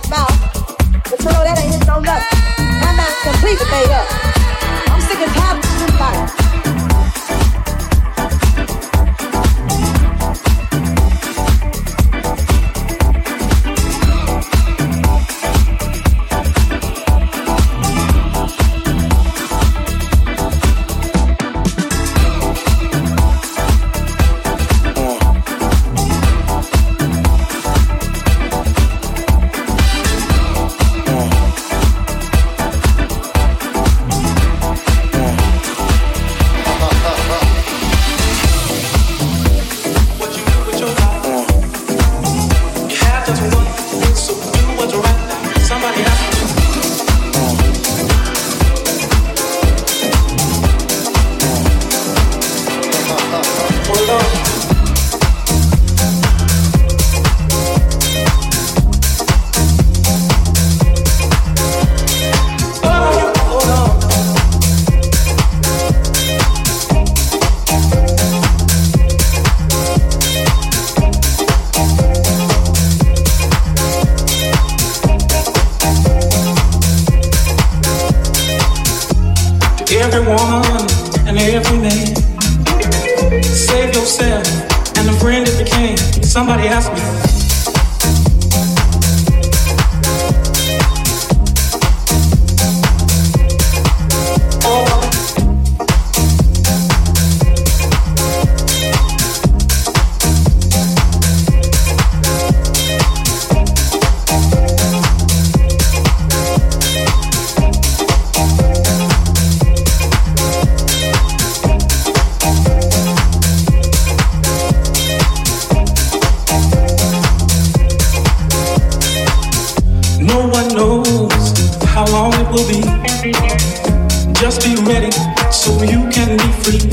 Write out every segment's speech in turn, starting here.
his mouth. But you know that ain't his own nothing. My mind's completely made up.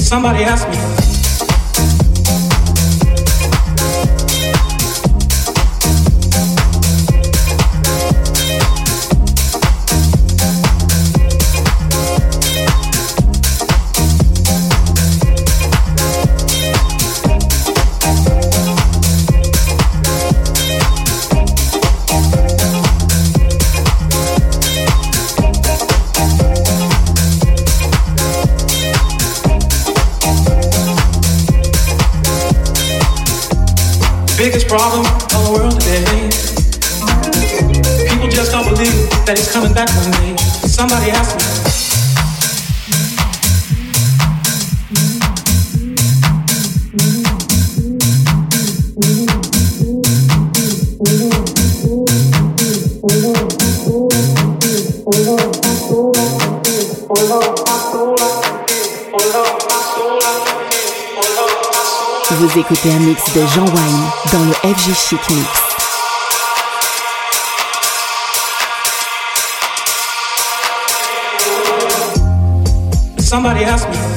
Somebody asked me problem of the world today. People just don't believe that he's coming back one day. Somebody asked me. De Jean Wine dans le FG Chic Mix. Somebody me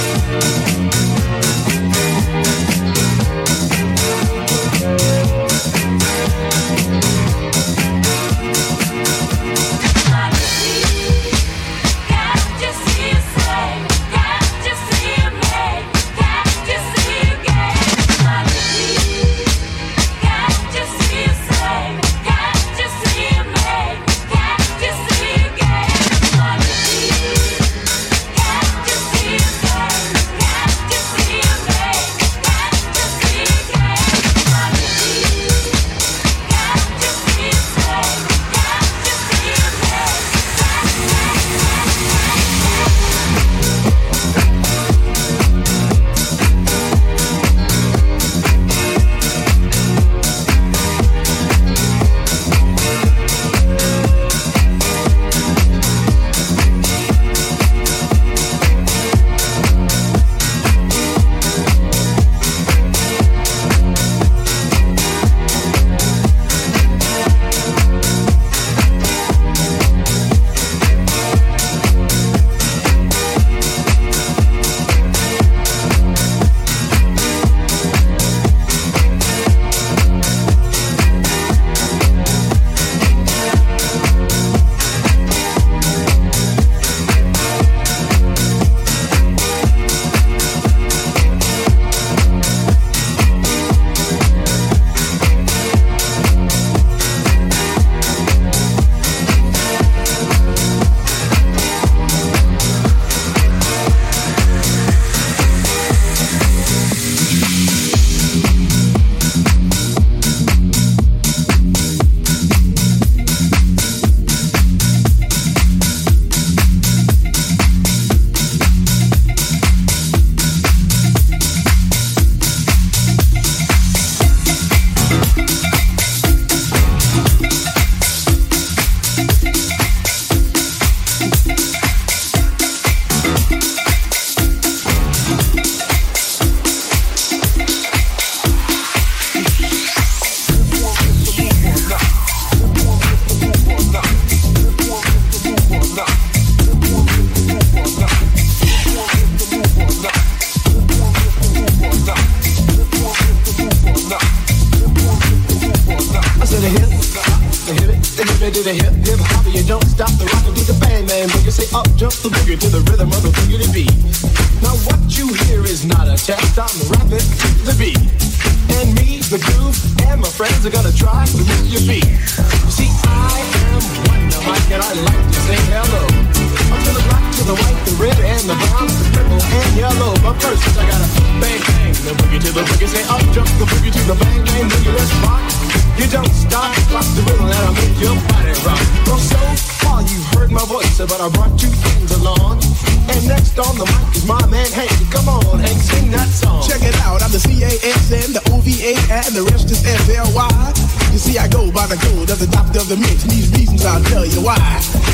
was rock. You don't stop, rock the rhythm that I make your body rock. Well, so far you heard my voice, but I brought two friends along. And next on the mic is my man Hank. Come on, Hank, sing that song. Check it out, I'm the C-A-S-N, the O-V-A, and the rest is F-L-Y. You see, I go by the code of the doctor of the mix, and these reasons I'll tell you why.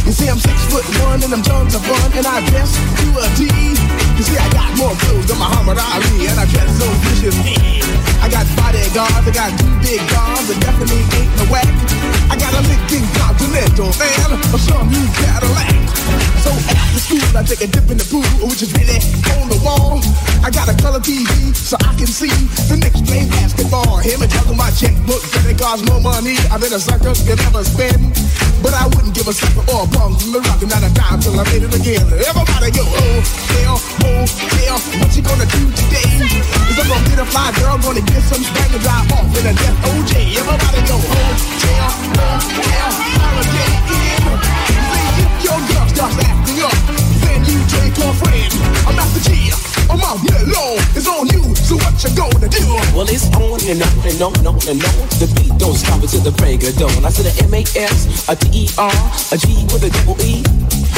You see, I'm six foot one, and I'm tons of fun, and I dress to a T. You see, I got more clothes than Muhammad Ali, and I dress so viciously. I got bodyguards, I got two big guns cause it definitely ain't no whack. I got a Lincoln Continental and a some new Cadillac. So after school, I take a dip in the pool, which is really on the wall. I got a color TV so I can see the Knicks play basketball. Him and juggle my checkbook, it costs more money I've been a sucker than ever spend. But I wouldn't give a sucker or a bum from the rock and not a dime till I made it again. Everybody go, oh, hell, oh, hell, what you gonna do today? Is I'm gonna get a fly girl, gonna get some spank and drive off in a death OJ. Everybody go hotel, hotel, holiday inn. See if your acting up to friend. I'm out the G, I'm out here alone. It's on you, so what you gonna do? Well, it's on and on and on and on and on. The beat don't stop until the break of dawn. I said a M-A-S, a D-E-R, a G with a double E.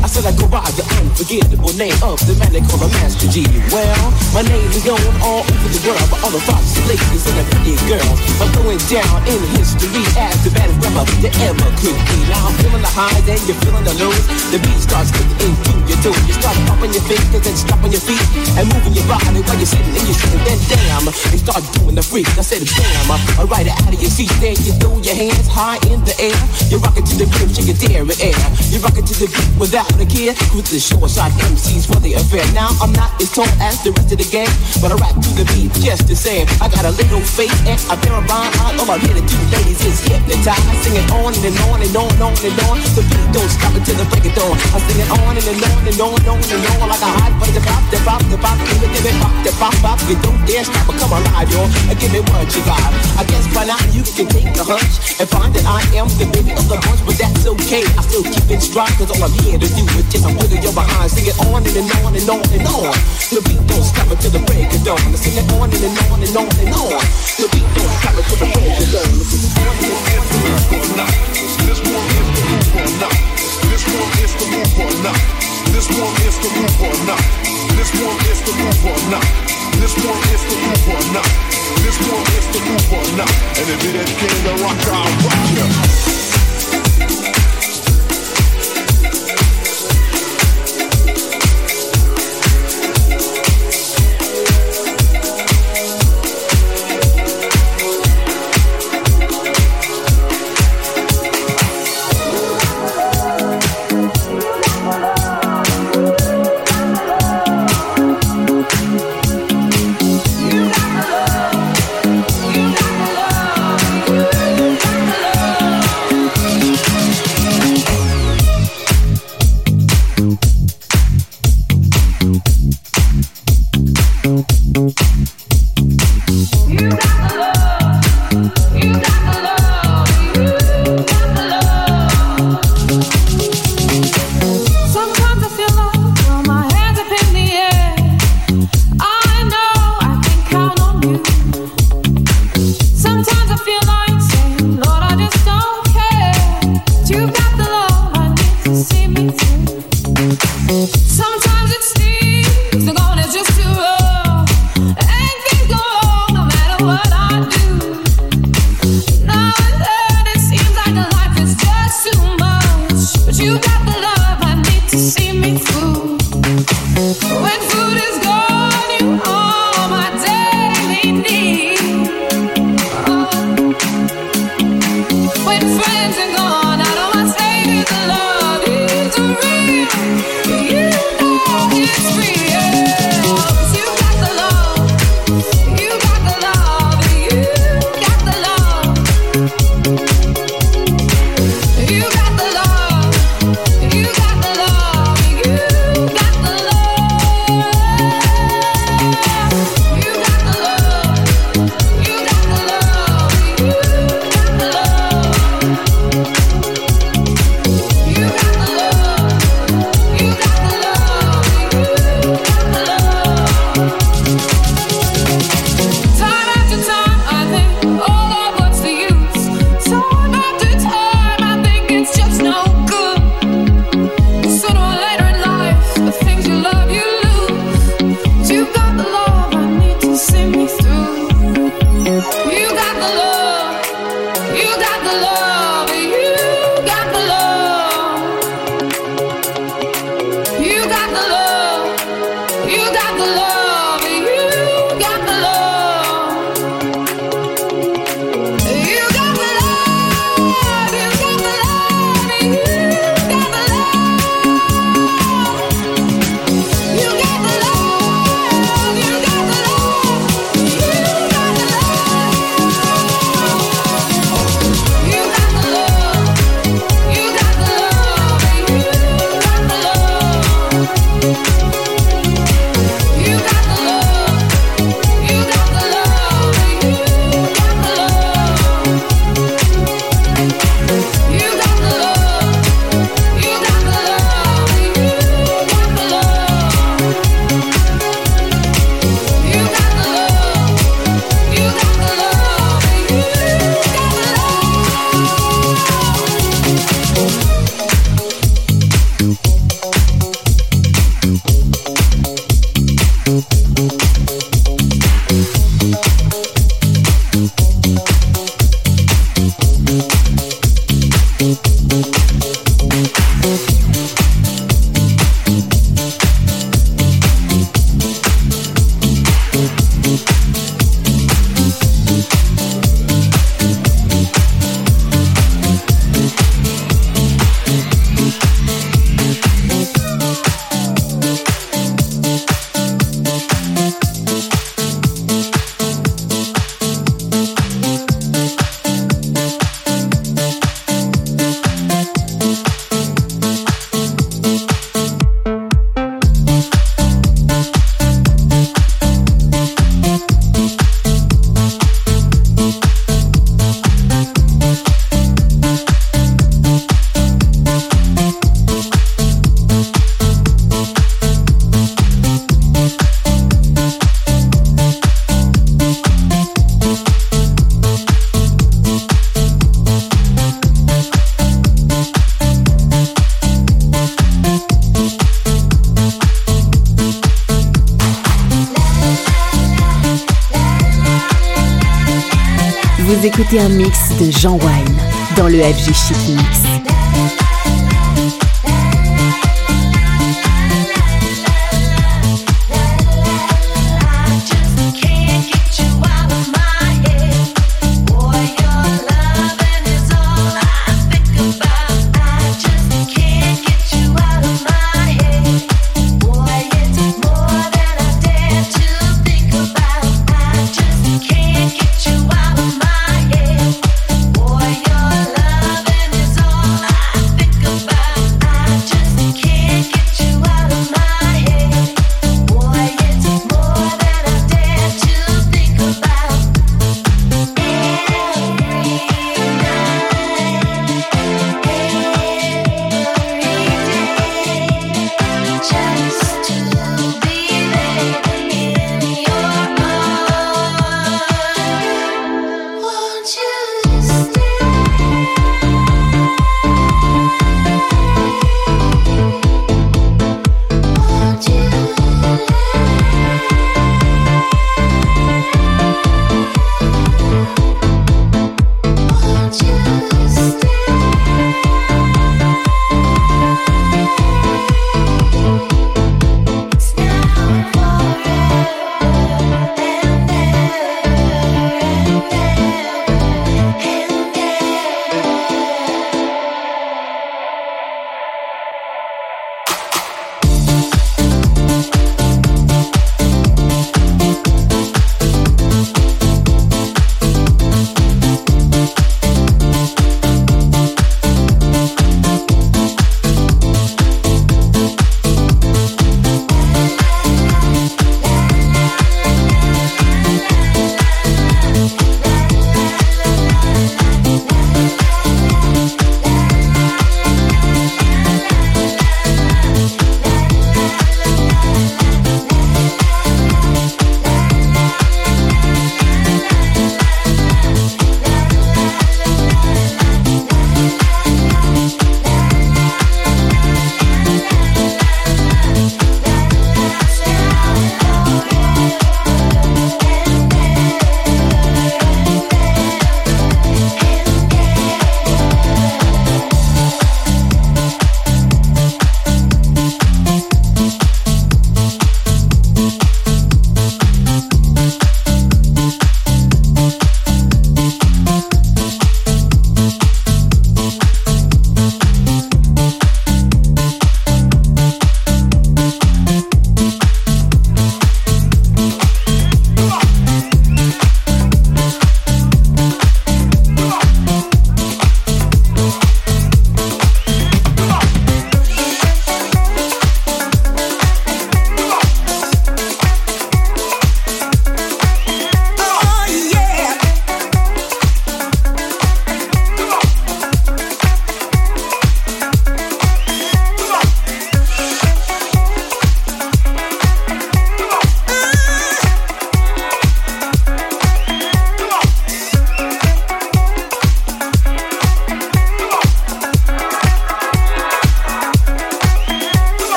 I said I go by the unforgettable name of the man they call a Master Gee. Well, my name is known all over the world by all the foxy ladies and the pretty girls. I'm going down in history as the baddest rapper that ever could be. Now I'm feeling the highs and you're feeling the lows. The beat starts kicking in through your toes. You start pumping your fingers and stomping your feet and moving your body while you're sitting and you're sitting. Then damn, you start doing the freak. I said damn, I ride it out of your seat. Then you throw your hands high in the air. You're rocking to the rhythm, shake your dairy air. You're rocking to the beat without a care. With the short shot MCs for the affair. Now I'm not as tall as the rest of the gang, but I rap to the beat just the same. I got a little face and a pair of rhyme eyes. All I'm here to do, ladies, is hypnotize. I sing it on and on and on and on and on. The beat don't stop until the break of dawn. I sing it on and, and on and on and on and on like a hot butter. The pop, the pop, the pop, give it, give it, pop, the pop, pop. You don't dare stop or come alive, yo. And give me what you got. I guess by now you can take a hunch and find that I am the baby of the bunch, but that's okay. I still keep it strong, cause all I'm here to do is just wiggle your behind. Sing it on and, and on and on and on. The beat don't stop until the break of dawn. I sing it on and, and on and on and on. The beat don't stop until the break of dawn. This one is the move or not. This one is the move or not. This one is the move or not. This one is the move or not. This one is the move or not. This one is the move or not. This one is the move or not. And if it ain't of rock, I'll rock you. Écoutez un mix de Jean Wine dans le FG Chic Mix.